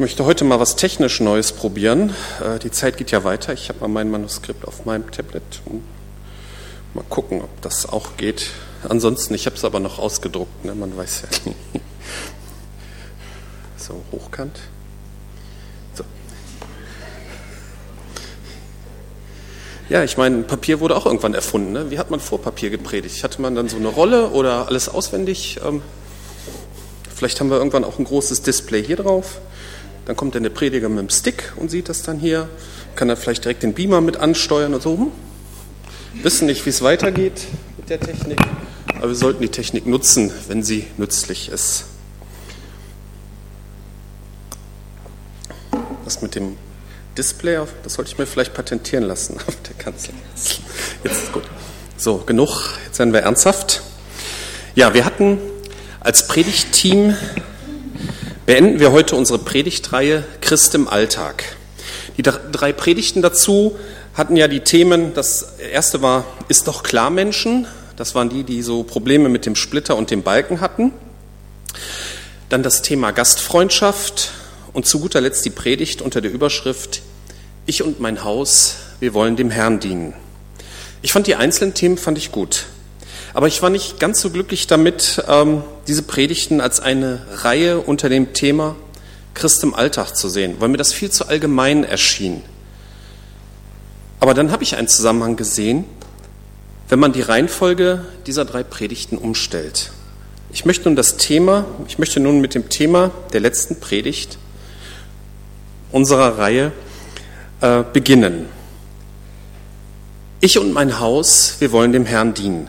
möchte heute mal was technisch Neues probieren. Äh, die Zeit geht ja weiter. Ich habe mal mein Manuskript auf meinem Tablet. Mal gucken, ob das auch geht. Ansonsten, ich habe es aber noch ausgedruckt, ne? man weiß ja nie. So, hochkant. So. Ja, ich meine, Papier wurde auch irgendwann erfunden. Ne? Wie hat man vor Papier gepredigt? Hatte man dann so eine Rolle oder alles auswendig? Ähm, vielleicht haben wir irgendwann auch ein großes Display hier drauf. Dann kommt dann der Prediger mit dem Stick und sieht das dann hier, kann dann vielleicht direkt den Beamer mit ansteuern und so. Hm? Wissen nicht, wie es weitergeht mit der Technik, aber wir sollten die Technik nutzen, wenn sie nützlich ist. Das mit dem Display, das sollte ich mir vielleicht patentieren lassen auf der Kanzlei. Jetzt ist gut. So, genug. Jetzt werden wir ernsthaft. Ja, wir hatten als Predigtteam beenden wir heute unsere Predigtreihe Christ im Alltag. Die drei Predigten dazu hatten ja die Themen, das erste war, ist doch klar Menschen, das waren die, die so Probleme mit dem Splitter und dem Balken hatten. Dann das Thema Gastfreundschaft und zu guter Letzt die Predigt unter der Überschrift Ich und mein Haus, wir wollen dem Herrn dienen. Ich fand die einzelnen Themen fand ich gut. Aber ich war nicht ganz so glücklich damit, ähm, diese Predigten als eine Reihe unter dem Thema Christ im Alltag zu sehen, weil mir das viel zu allgemein erschien. Aber dann habe ich einen Zusammenhang gesehen, wenn man die Reihenfolge dieser drei Predigten umstellt. Ich möchte nun das Thema, ich möchte nun mit dem Thema der letzten Predigt unserer Reihe äh, beginnen. Ich und mein Haus, wir wollen dem Herrn dienen.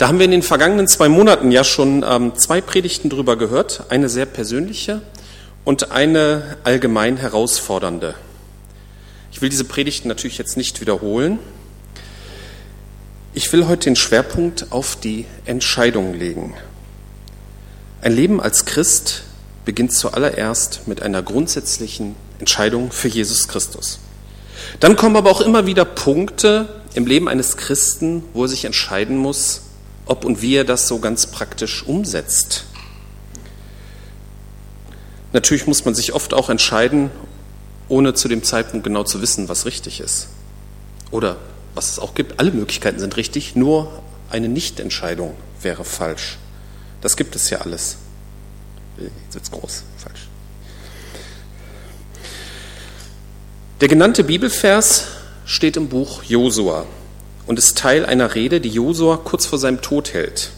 Da haben wir in den vergangenen zwei Monaten ja schon ähm, zwei Predigten drüber gehört, eine sehr persönliche und eine allgemein herausfordernde. Ich will diese Predigten natürlich jetzt nicht wiederholen. Ich will heute den Schwerpunkt auf die Entscheidung legen. Ein Leben als Christ beginnt zuallererst mit einer grundsätzlichen Entscheidung für Jesus Christus. Dann kommen aber auch immer wieder Punkte im Leben eines Christen, wo er sich entscheiden muss, ob und wie er das so ganz praktisch umsetzt. Natürlich muss man sich oft auch entscheiden, ohne zu dem Zeitpunkt genau zu wissen, was richtig ist. Oder was es auch gibt, alle Möglichkeiten sind richtig, nur eine Nichtentscheidung wäre falsch. Das gibt es ja alles. Jetzt wird es groß, falsch. Der genannte Bibelvers steht im Buch Josua und ist Teil einer Rede, die Josua kurz vor seinem Tod hält.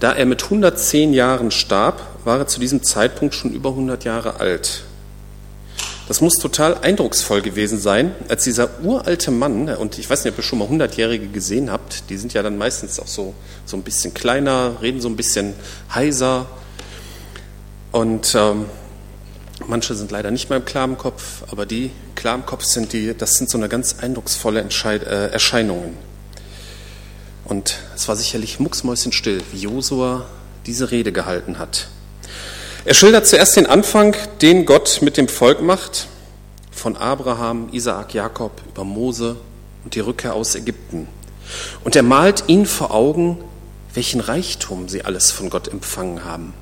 Da er mit 110 Jahren starb, war er zu diesem Zeitpunkt schon über 100 Jahre alt. Das muss total eindrucksvoll gewesen sein, als dieser uralte Mann, und ich weiß nicht, ob ihr schon mal 100-Jährige gesehen habt, die sind ja dann meistens auch so, so ein bisschen kleiner, reden so ein bisschen heiser. Und ähm, Manche sind leider nicht mehr im klaren Kopf, aber die klar Kopf sind, die, das sind so eine ganz eindrucksvolle Entscheid äh, Erscheinungen. Und es war sicherlich mucksmäuschenstill, wie Josua diese Rede gehalten hat. Er schildert zuerst den Anfang, den Gott mit dem Volk macht, von Abraham, Isaak, Jakob über Mose und die Rückkehr aus Ägypten. Und er malt ihnen vor Augen, welchen Reichtum sie alles von Gott empfangen haben.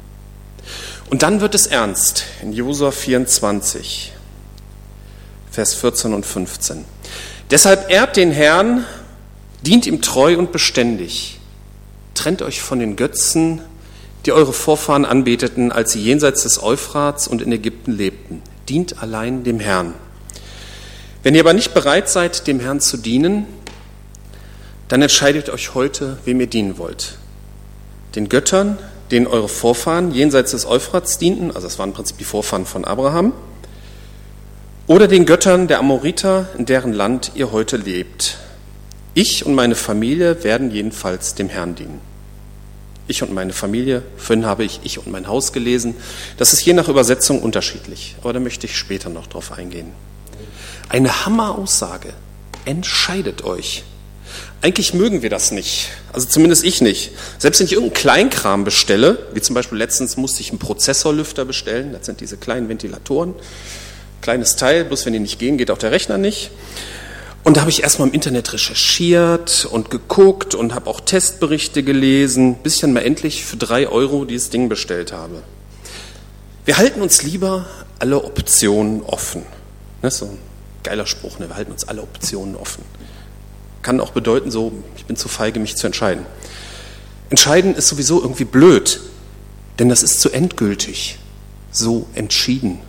Und dann wird es ernst in Josua 24, Vers 14 und 15. Deshalb ehrt den Herrn, dient ihm treu und beständig. Trennt euch von den Götzen, die eure Vorfahren anbeteten, als sie jenseits des Euphrats und in Ägypten lebten. Dient allein dem Herrn. Wenn ihr aber nicht bereit seid, dem Herrn zu dienen, dann entscheidet euch heute, wem ihr dienen wollt. Den Göttern, denen eure Vorfahren jenseits des Euphrats dienten, also das waren im Prinzip die Vorfahren von Abraham, oder den Göttern der Amoriter, in deren Land ihr heute lebt. Ich und meine Familie werden jedenfalls dem Herrn dienen. Ich und meine Familie, vorhin habe ich ich und mein Haus gelesen. Das ist je nach Übersetzung unterschiedlich, aber da möchte ich später noch drauf eingehen. Eine Hammeraussage. Entscheidet euch. Eigentlich mögen wir das nicht. Also zumindest ich nicht. Selbst wenn ich irgendeinen Kleinkram bestelle, wie zum Beispiel letztens musste ich einen Prozessorlüfter bestellen, das sind diese kleinen Ventilatoren, kleines Teil, bloß wenn die nicht gehen, geht auch der Rechner nicht. Und da habe ich erstmal im Internet recherchiert und geguckt und habe auch Testberichte gelesen, bis ich dann mal endlich für drei Euro dieses Ding bestellt habe. Wir halten uns lieber alle Optionen offen. Ne, so ein geiler Spruch, ne? wir halten uns alle Optionen offen. Kann auch bedeuten, so, ich bin zu feige, mich zu entscheiden. Entscheiden ist sowieso irgendwie blöd, denn das ist zu endgültig, so entschieden.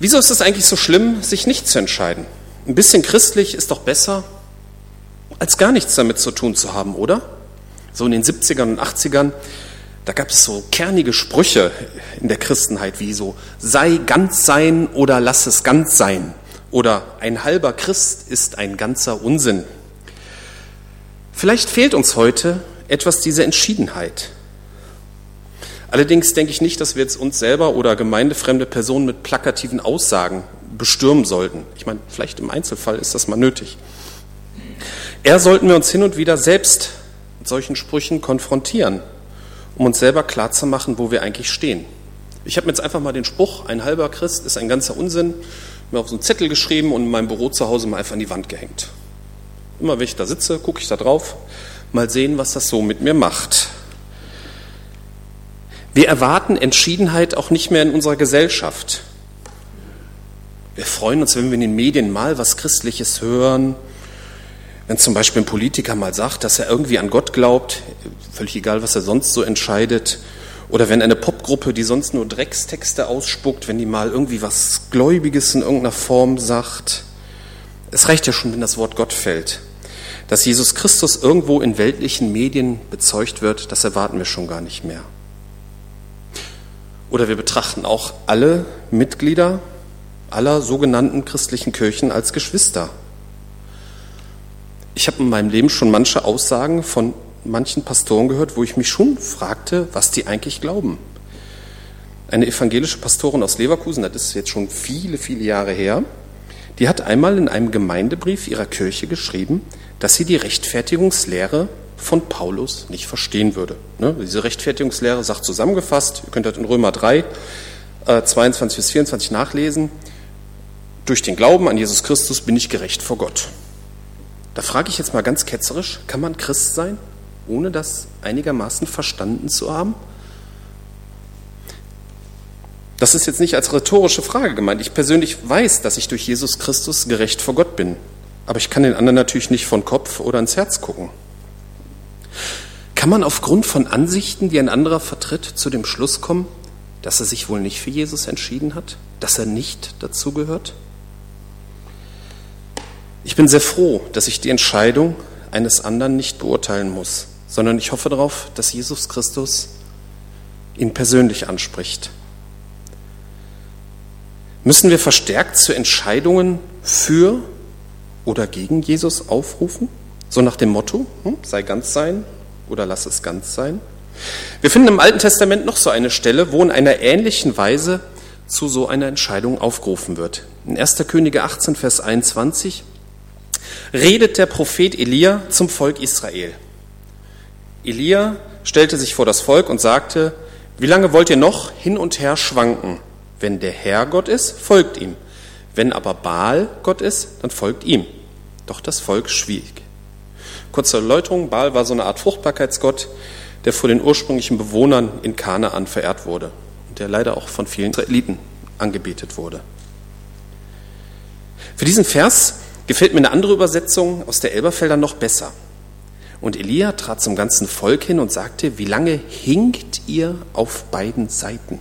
Wieso ist es eigentlich so schlimm, sich nicht zu entscheiden? Ein bisschen christlich ist doch besser, als gar nichts damit zu tun zu haben, oder? So in den 70ern und 80ern, da gab es so kernige Sprüche in der Christenheit wie so, sei ganz sein oder lass es ganz sein. Oder ein halber Christ ist ein ganzer Unsinn. Vielleicht fehlt uns heute etwas diese Entschiedenheit. Allerdings denke ich nicht, dass wir jetzt uns selber oder gemeindefremde Personen mit plakativen Aussagen bestürmen sollten. Ich meine, vielleicht im Einzelfall ist das mal nötig. Eher sollten wir uns hin und wieder selbst mit solchen Sprüchen konfrontieren, um uns selber klarzumachen, wo wir eigentlich stehen. Ich habe mir jetzt einfach mal den Spruch, ein halber Christ ist ein ganzer Unsinn, mir auf so einen Zettel geschrieben und in meinem Büro zu Hause mal einfach an die Wand gehängt. Immer wenn ich da sitze, gucke ich da drauf, mal sehen, was das so mit mir macht. Wir erwarten Entschiedenheit auch nicht mehr in unserer Gesellschaft. Wir freuen uns, wenn wir in den Medien mal was Christliches hören, wenn zum Beispiel ein Politiker mal sagt, dass er irgendwie an Gott glaubt, völlig egal, was er sonst so entscheidet, oder wenn eine Popgruppe, die sonst nur Dreckstexte ausspuckt, wenn die mal irgendwie was Gläubiges in irgendeiner Form sagt. Es reicht ja schon, wenn das Wort Gott fällt. Dass Jesus Christus irgendwo in weltlichen Medien bezeugt wird, das erwarten wir schon gar nicht mehr. Oder wir betrachten auch alle Mitglieder aller sogenannten christlichen Kirchen als Geschwister. Ich habe in meinem Leben schon manche Aussagen von manchen Pastoren gehört, wo ich mich schon fragte, was die eigentlich glauben. Eine evangelische Pastorin aus Leverkusen, das ist jetzt schon viele, viele Jahre her, die hat einmal in einem Gemeindebrief ihrer Kirche geschrieben, dass sie die Rechtfertigungslehre von Paulus nicht verstehen würde. Ne? Diese Rechtfertigungslehre sagt zusammengefasst, ihr könnt das in Römer 3, äh, 22 bis 24 nachlesen, durch den Glauben an Jesus Christus bin ich gerecht vor Gott. Da frage ich jetzt mal ganz ketzerisch, kann man Christ sein, ohne das einigermaßen verstanden zu haben? Das ist jetzt nicht als rhetorische Frage gemeint. Ich persönlich weiß, dass ich durch Jesus Christus gerecht vor Gott bin. Aber ich kann den anderen natürlich nicht von Kopf oder ins Herz gucken. Kann man aufgrund von Ansichten, die ein anderer vertritt, zu dem Schluss kommen, dass er sich wohl nicht für Jesus entschieden hat, dass er nicht dazugehört? Ich bin sehr froh, dass ich die Entscheidung eines anderen nicht beurteilen muss, sondern ich hoffe darauf, dass Jesus Christus ihn persönlich anspricht. Müssen wir verstärkt zu Entscheidungen für oder gegen Jesus aufrufen? So nach dem Motto, hm, sei ganz sein oder lass es ganz sein? Wir finden im Alten Testament noch so eine Stelle, wo in einer ähnlichen Weise zu so einer Entscheidung aufgerufen wird. In 1. Könige 18, Vers 21 redet der Prophet Elia zum Volk Israel. Elia stellte sich vor das Volk und sagte, wie lange wollt ihr noch hin und her schwanken? Wenn der Herr Gott ist, folgt ihm. Wenn aber Baal Gott ist, dann folgt ihm. Doch das Volk schwieg. Kurze Erläuterung, Baal war so eine Art Fruchtbarkeitsgott, der vor den ursprünglichen Bewohnern in Kanaan verehrt wurde und der leider auch von vielen Israeliten angebetet wurde. Für diesen Vers gefällt mir eine andere Übersetzung aus der Elberfelder noch besser. Und Elia trat zum ganzen Volk hin und sagte, wie lange hinkt ihr auf beiden Seiten?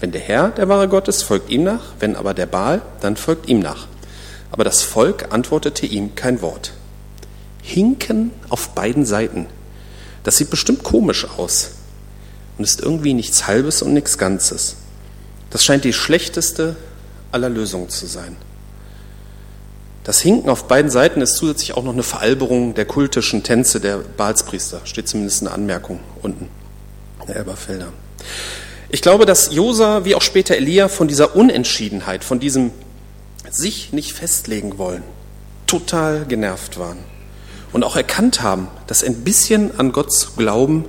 Wenn der Herr der wahre Gott ist, folgt ihm nach, wenn aber der Baal, dann folgt ihm nach. Aber das Volk antwortete ihm kein Wort. Hinken auf beiden Seiten. Das sieht bestimmt komisch aus und ist irgendwie nichts Halbes und nichts Ganzes. Das scheint die schlechteste aller Lösungen zu sein. Das Hinken auf beiden Seiten ist zusätzlich auch noch eine Veralberung der kultischen Tänze der Balspriester. Steht zumindest eine Anmerkung unten der Elberfelder. Ich glaube, dass Josa wie auch später Elia von dieser Unentschiedenheit, von diesem sich nicht festlegen wollen, total genervt waren und auch erkannt haben, dass ein bisschen an Gott zu glauben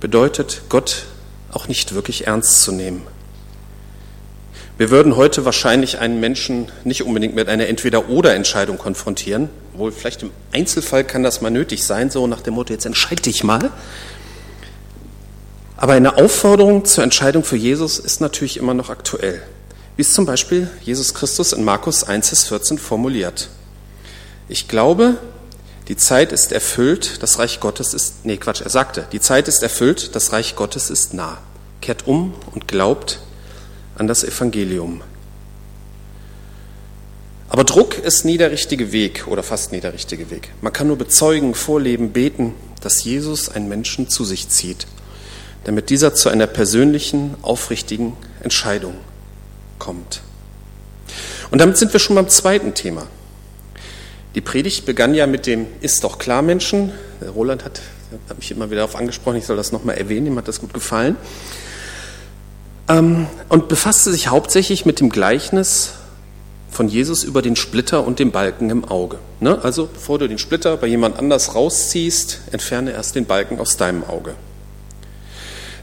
bedeutet, Gott auch nicht wirklich ernst zu nehmen. Wir würden heute wahrscheinlich einen Menschen nicht unbedingt mit einer Entweder-Oder-Entscheidung konfrontieren. Wohl vielleicht im Einzelfall kann das mal nötig sein, so nach dem Motto, jetzt entscheide dich mal. Aber eine Aufforderung zur Entscheidung für Jesus ist natürlich immer noch aktuell, wie es zum Beispiel Jesus Christus in Markus 1, 14 formuliert. Ich glaube, die Zeit ist erfüllt, das Reich Gottes ist, nee Quatsch, er sagte, die Zeit ist erfüllt, das Reich Gottes ist nah. Kehrt um und glaubt an das Evangelium. Aber Druck ist nie der richtige Weg oder fast nie der richtige Weg. Man kann nur bezeugen, vorleben, beten, dass Jesus einen Menschen zu sich zieht damit dieser zu einer persönlichen, aufrichtigen Entscheidung kommt. Und damit sind wir schon beim zweiten Thema. Die Predigt begann ja mit dem Ist doch klar, Menschen. Roland hat, hat mich immer wieder darauf angesprochen, ich soll das nochmal erwähnen, ihm hat das gut gefallen. Ähm, und befasste sich hauptsächlich mit dem Gleichnis von Jesus über den Splitter und den Balken im Auge. Ne? Also bevor du den Splitter bei jemand anders rausziehst, entferne erst den Balken aus deinem Auge.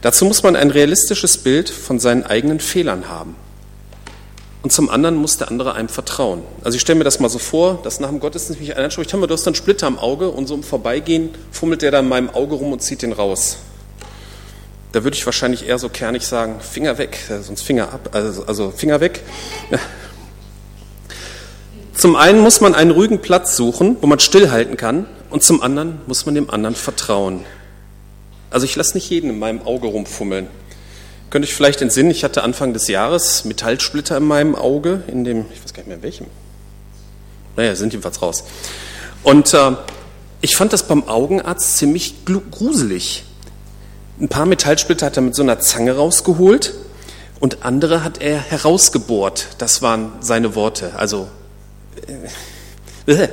Dazu muss man ein realistisches Bild von seinen eigenen Fehlern haben. Und zum anderen muss der andere einem vertrauen. Also ich stelle mir das mal so vor, dass nach dem Gottesdienst mich einer anspricht, hör mal, du hast einen Splitter im Auge und so im Vorbeigehen fummelt der da in meinem Auge rum und zieht den raus. Da würde ich wahrscheinlich eher so kernig sagen, Finger weg, äh, sonst Finger ab, also, also Finger weg. Zum einen muss man einen ruhigen Platz suchen, wo man stillhalten kann, und zum anderen muss man dem anderen vertrauen. Also ich lasse nicht jeden in meinem Auge rumfummeln. Könnte ich vielleicht entsinnen, ich hatte Anfang des Jahres Metallsplitter in meinem Auge, in dem, ich weiß gar nicht mehr in welchem. Naja, sind jedenfalls raus. Und äh, ich fand das beim Augenarzt ziemlich gruselig. Ein paar Metallsplitter hat er mit so einer Zange rausgeholt und andere hat er herausgebohrt. Das waren seine Worte. Also. Äh,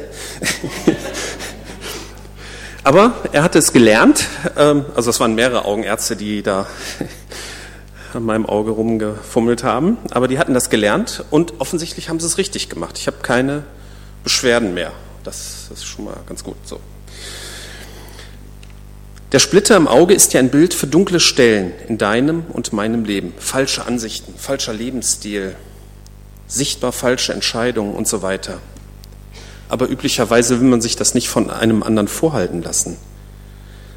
Aber er hatte es gelernt, ähm, also es waren mehrere Augenärzte, die da an meinem Auge rumgefummelt haben, aber die hatten das gelernt und offensichtlich haben sie es richtig gemacht. Ich habe keine Beschwerden mehr. Das ist schon mal ganz gut so. Der Splitter im Auge ist ja ein Bild für dunkle Stellen in deinem und meinem Leben. Falsche Ansichten, falscher Lebensstil, sichtbar falsche Entscheidungen und so weiter aber üblicherweise will man sich das nicht von einem anderen vorhalten lassen.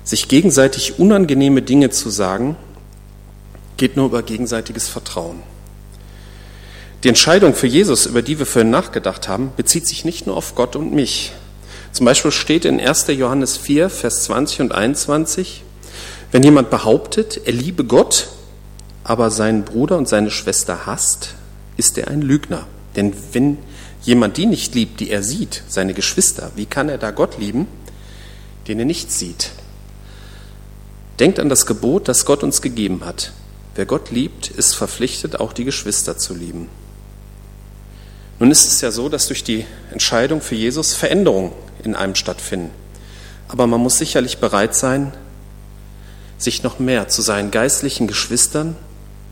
Sich gegenseitig unangenehme Dinge zu sagen, geht nur über gegenseitiges Vertrauen. Die Entscheidung für Jesus, über die wir vorhin nachgedacht haben, bezieht sich nicht nur auf Gott und mich. Zum Beispiel steht in 1. Johannes 4, Vers 20 und 21, wenn jemand behauptet, er liebe Gott, aber seinen Bruder und seine Schwester hasst, ist er ein Lügner. Denn wenn jemand die nicht liebt, die er sieht, seine Geschwister, wie kann er da Gott lieben, den er nicht sieht? Denkt an das Gebot, das Gott uns gegeben hat. Wer Gott liebt, ist verpflichtet, auch die Geschwister zu lieben. Nun ist es ja so, dass durch die Entscheidung für Jesus Veränderungen in einem stattfinden. Aber man muss sicherlich bereit sein, sich noch mehr zu seinen geistlichen Geschwistern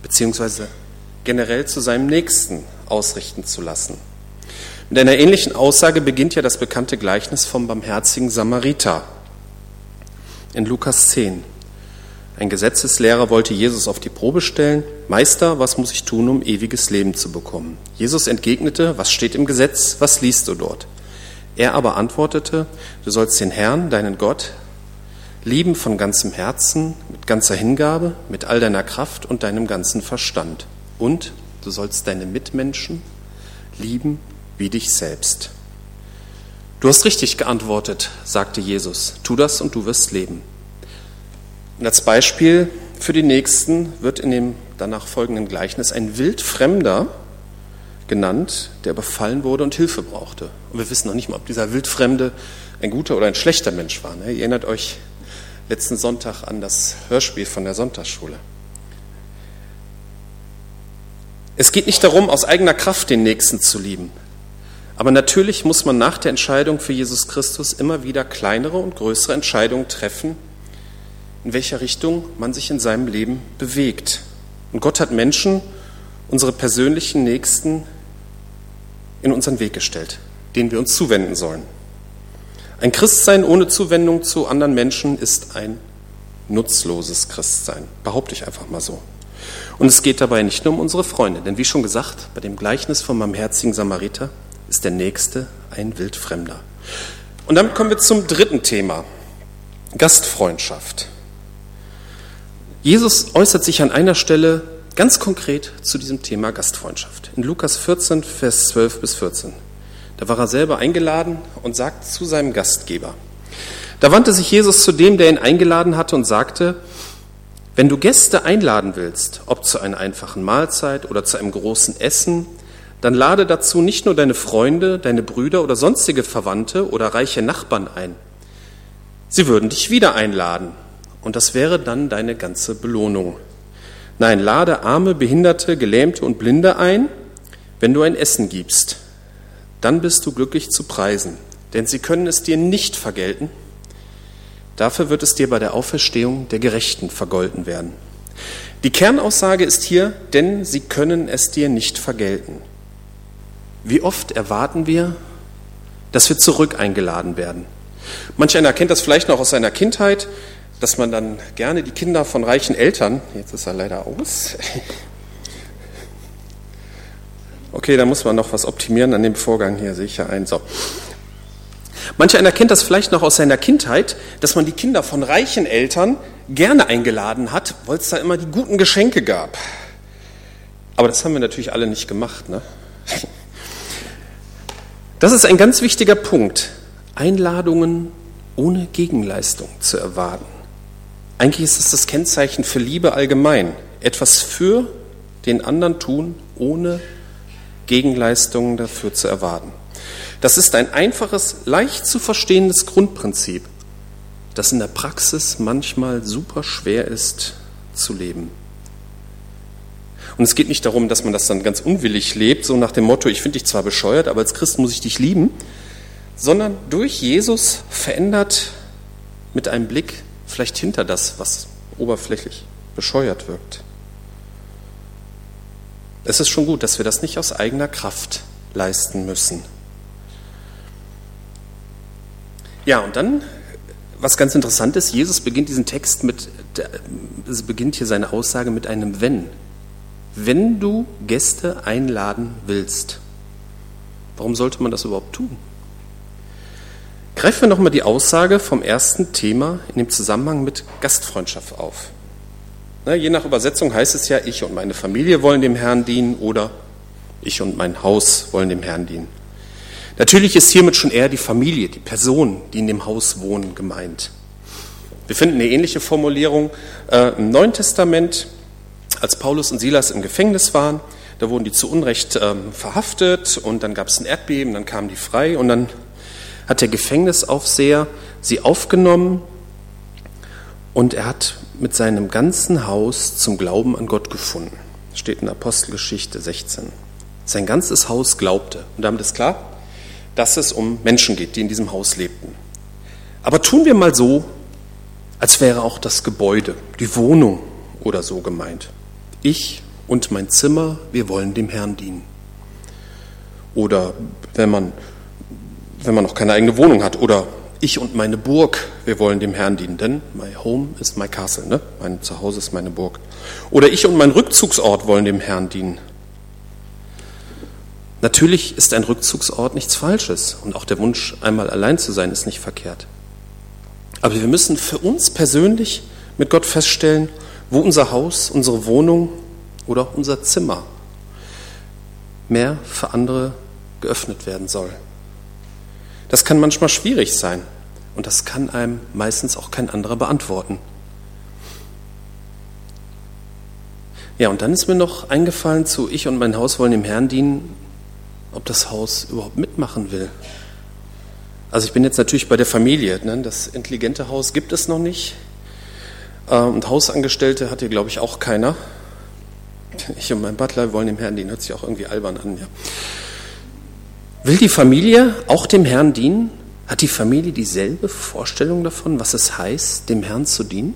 beziehungsweise generell zu seinem Nächsten ausrichten zu lassen. Mit einer ähnlichen Aussage beginnt ja das bekannte Gleichnis vom barmherzigen Samariter in Lukas 10. Ein Gesetzeslehrer wollte Jesus auf die Probe stellen. Meister, was muss ich tun, um ewiges Leben zu bekommen? Jesus entgegnete, was steht im Gesetz, was liest du dort? Er aber antwortete, du sollst den Herrn, deinen Gott, lieben von ganzem Herzen, mit ganzer Hingabe, mit all deiner Kraft und deinem ganzen Verstand. Und du sollst deine Mitmenschen lieben wie dich selbst. Du hast richtig geantwortet, sagte Jesus. Tu das und du wirst leben. Und als Beispiel für die Nächsten wird in dem danach folgenden Gleichnis ein Wildfremder genannt, der befallen wurde und Hilfe brauchte. Und wir wissen noch nicht mal, ob dieser Wildfremde ein guter oder ein schlechter Mensch war. Ne? Ihr erinnert euch letzten Sonntag an das Hörspiel von der Sonntagsschule. Es geht nicht darum, aus eigener Kraft den Nächsten zu lieben. Aber natürlich muss man nach der Entscheidung für Jesus Christus immer wieder kleinere und größere Entscheidungen treffen, in welcher Richtung man sich in seinem Leben bewegt. Und Gott hat Menschen, unsere persönlichen Nächsten, in unseren Weg gestellt, denen wir uns zuwenden sollen. Ein Christsein ohne Zuwendung zu anderen Menschen ist ein nutzloses Christsein, behaupte ich einfach mal so. Und es geht dabei nicht nur um unsere Freunde, denn wie schon gesagt, bei dem Gleichnis vom barmherzigen Samariter ist der Nächste ein Wildfremder. Und damit kommen wir zum dritten Thema, Gastfreundschaft. Jesus äußert sich an einer Stelle ganz konkret zu diesem Thema Gastfreundschaft. In Lukas 14, Vers 12 bis 14. Da war er selber eingeladen und sagt zu seinem Gastgeber. Da wandte sich Jesus zu dem, der ihn eingeladen hatte und sagte, wenn du Gäste einladen willst, ob zu einer einfachen Mahlzeit oder zu einem großen Essen, dann lade dazu nicht nur deine Freunde, deine Brüder oder sonstige Verwandte oder reiche Nachbarn ein. Sie würden dich wieder einladen und das wäre dann deine ganze Belohnung. Nein, lade arme, behinderte, gelähmte und Blinde ein, wenn du ein Essen gibst. Dann bist du glücklich zu preisen, denn sie können es dir nicht vergelten. Dafür wird es dir bei der Auferstehung der Gerechten vergolten werden. Die Kernaussage ist hier, denn sie können es dir nicht vergelten. Wie oft erwarten wir, dass wir zurück eingeladen werden? Manch einer kennt das vielleicht noch aus seiner Kindheit dass man dann gerne die Kinder von reichen Eltern, jetzt ist er leider aus, okay, da muss man noch was optimieren an dem Vorgang hier, sehe ich ja ein. So. Manch einer kennt das vielleicht noch aus seiner Kindheit, dass man die Kinder von reichen Eltern gerne eingeladen hat, weil es da immer die guten Geschenke gab. Aber das haben wir natürlich alle nicht gemacht. Ne? Das ist ein ganz wichtiger Punkt. Einladungen ohne Gegenleistung zu erwarten. Eigentlich ist es das Kennzeichen für Liebe allgemein. Etwas für den anderen tun, ohne Gegenleistungen dafür zu erwarten. Das ist ein einfaches, leicht zu verstehendes Grundprinzip, das in der Praxis manchmal super schwer ist zu leben. Und es geht nicht darum, dass man das dann ganz unwillig lebt, so nach dem Motto, ich finde dich zwar bescheuert, aber als Christ muss ich dich lieben, sondern durch Jesus verändert mit einem Blick vielleicht hinter das, was oberflächlich bescheuert wirkt. Es ist schon gut, dass wir das nicht aus eigener Kraft leisten müssen. Ja, und dann, was ganz interessant ist, Jesus beginnt diesen Text mit, beginnt hier seine Aussage mit einem Wenn. Wenn du Gäste einladen willst, warum sollte man das überhaupt tun? Greifen wir nochmal die Aussage vom ersten Thema in dem Zusammenhang mit Gastfreundschaft auf. Je nach Übersetzung heißt es ja, ich und meine Familie wollen dem Herrn dienen oder ich und mein Haus wollen dem Herrn dienen. Natürlich ist hiermit schon eher die Familie, die Personen, die in dem Haus wohnen, gemeint. Wir finden eine ähnliche Formulierung äh, im Neuen Testament, als Paulus und Silas im Gefängnis waren. Da wurden die zu Unrecht ähm, verhaftet und dann gab es ein Erdbeben, dann kamen die frei und dann hat der Gefängnisaufseher sie aufgenommen und er hat mit seinem ganzen Haus zum Glauben an Gott gefunden. Steht in Apostelgeschichte 16. Sein ganzes Haus glaubte. Und damit ist klar, dass es um Menschen geht, die in diesem Haus lebten. Aber tun wir mal so, als wäre auch das Gebäude, die Wohnung oder so gemeint. Ich und mein Zimmer, wir wollen dem Herrn dienen. Oder wenn man wenn man noch keine eigene Wohnung hat. Oder ich und meine Burg, wir wollen dem Herrn dienen, denn my home is my castle, ne? mein Zuhause ist meine Burg. Oder ich und mein Rückzugsort wollen dem Herrn dienen. Natürlich ist ein Rückzugsort nichts Falsches und auch der Wunsch, einmal allein zu sein, ist nicht verkehrt. Aber wir müssen für uns persönlich mit Gott feststellen, wo unser Haus, unsere Wohnung oder auch unser Zimmer mehr für andere geöffnet werden soll. Das kann manchmal schwierig sein und das kann einem meistens auch kein anderer beantworten. Ja, und dann ist mir noch eingefallen zu Ich und mein Haus wollen dem Herrn dienen, ob das Haus überhaupt mitmachen will. Also ich bin jetzt natürlich bei der Familie. Ne? Das intelligente Haus gibt es noch nicht. Äh, und Hausangestellte hat hier, glaube ich, auch keiner. Ich und mein Butler wollen dem Herrn dienen. Hört sich auch irgendwie albern an. Ja. Will die Familie auch dem Herrn dienen? Hat die Familie dieselbe Vorstellung davon, was es heißt, dem Herrn zu dienen?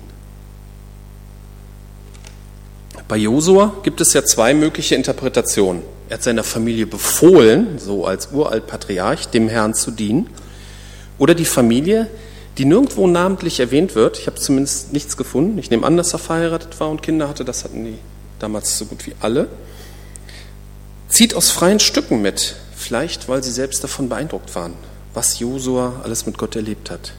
Bei Josua gibt es ja zwei mögliche Interpretationen. Er hat seiner Familie befohlen, so als Uraltpatriarch, dem Herrn zu dienen. Oder die Familie, die nirgendwo namentlich erwähnt wird, ich habe zumindest nichts gefunden, ich nehme an, dass er verheiratet war und Kinder hatte, das hatten die damals so gut wie alle, zieht aus freien Stücken mit, Vielleicht, weil sie selbst davon beeindruckt waren, was Josua alles mit Gott erlebt hat.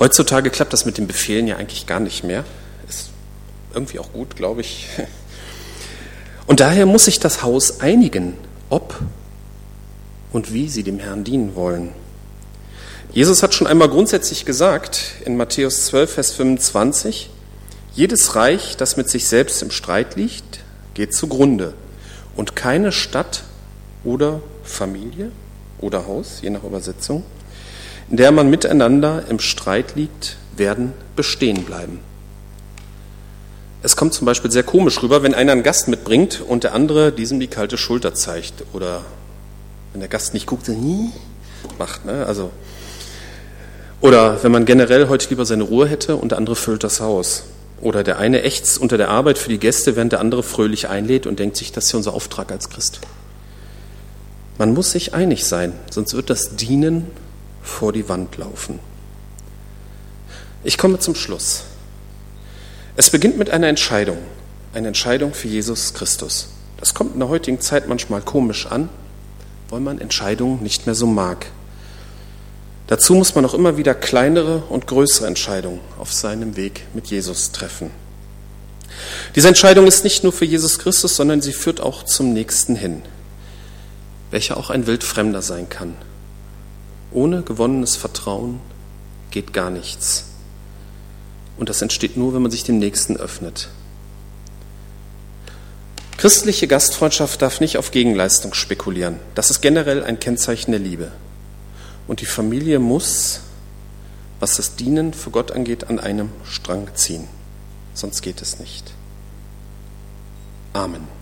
Heutzutage klappt das mit den Befehlen ja eigentlich gar nicht mehr. Ist irgendwie auch gut, glaube ich. Und daher muss sich das Haus einigen, ob und wie sie dem Herrn dienen wollen. Jesus hat schon einmal grundsätzlich gesagt in Matthäus 12, Vers 25, jedes Reich, das mit sich selbst im Streit liegt, geht zugrunde. Und keine Stadt oder Familie oder Haus, je nach Übersetzung, in der man miteinander im Streit liegt, werden bestehen bleiben. Es kommt zum Beispiel sehr komisch rüber, wenn einer einen Gast mitbringt und der andere diesem die kalte Schulter zeigt. Oder wenn der Gast nicht guckt, dann macht. Ne? Also, oder wenn man generell heute lieber seine Ruhe hätte und der andere füllt das Haus. Oder der eine ächzt unter der Arbeit für die Gäste, während der andere fröhlich einlädt und denkt sich, das ist ja unser Auftrag als Christ. Man muss sich einig sein, sonst wird das Dienen vor die Wand laufen. Ich komme zum Schluss. Es beginnt mit einer Entscheidung, eine Entscheidung für Jesus Christus. Das kommt in der heutigen Zeit manchmal komisch an, weil man Entscheidungen nicht mehr so mag. Dazu muss man auch immer wieder kleinere und größere Entscheidungen auf seinem Weg mit Jesus treffen. Diese Entscheidung ist nicht nur für Jesus Christus, sondern sie führt auch zum Nächsten hin, welcher auch ein Wildfremder sein kann. Ohne gewonnenes Vertrauen geht gar nichts. Und das entsteht nur, wenn man sich dem Nächsten öffnet. Christliche Gastfreundschaft darf nicht auf Gegenleistung spekulieren. Das ist generell ein Kennzeichen der Liebe. Und die Familie muss, was das Dienen für Gott angeht, an einem Strang ziehen. Sonst geht es nicht. Amen.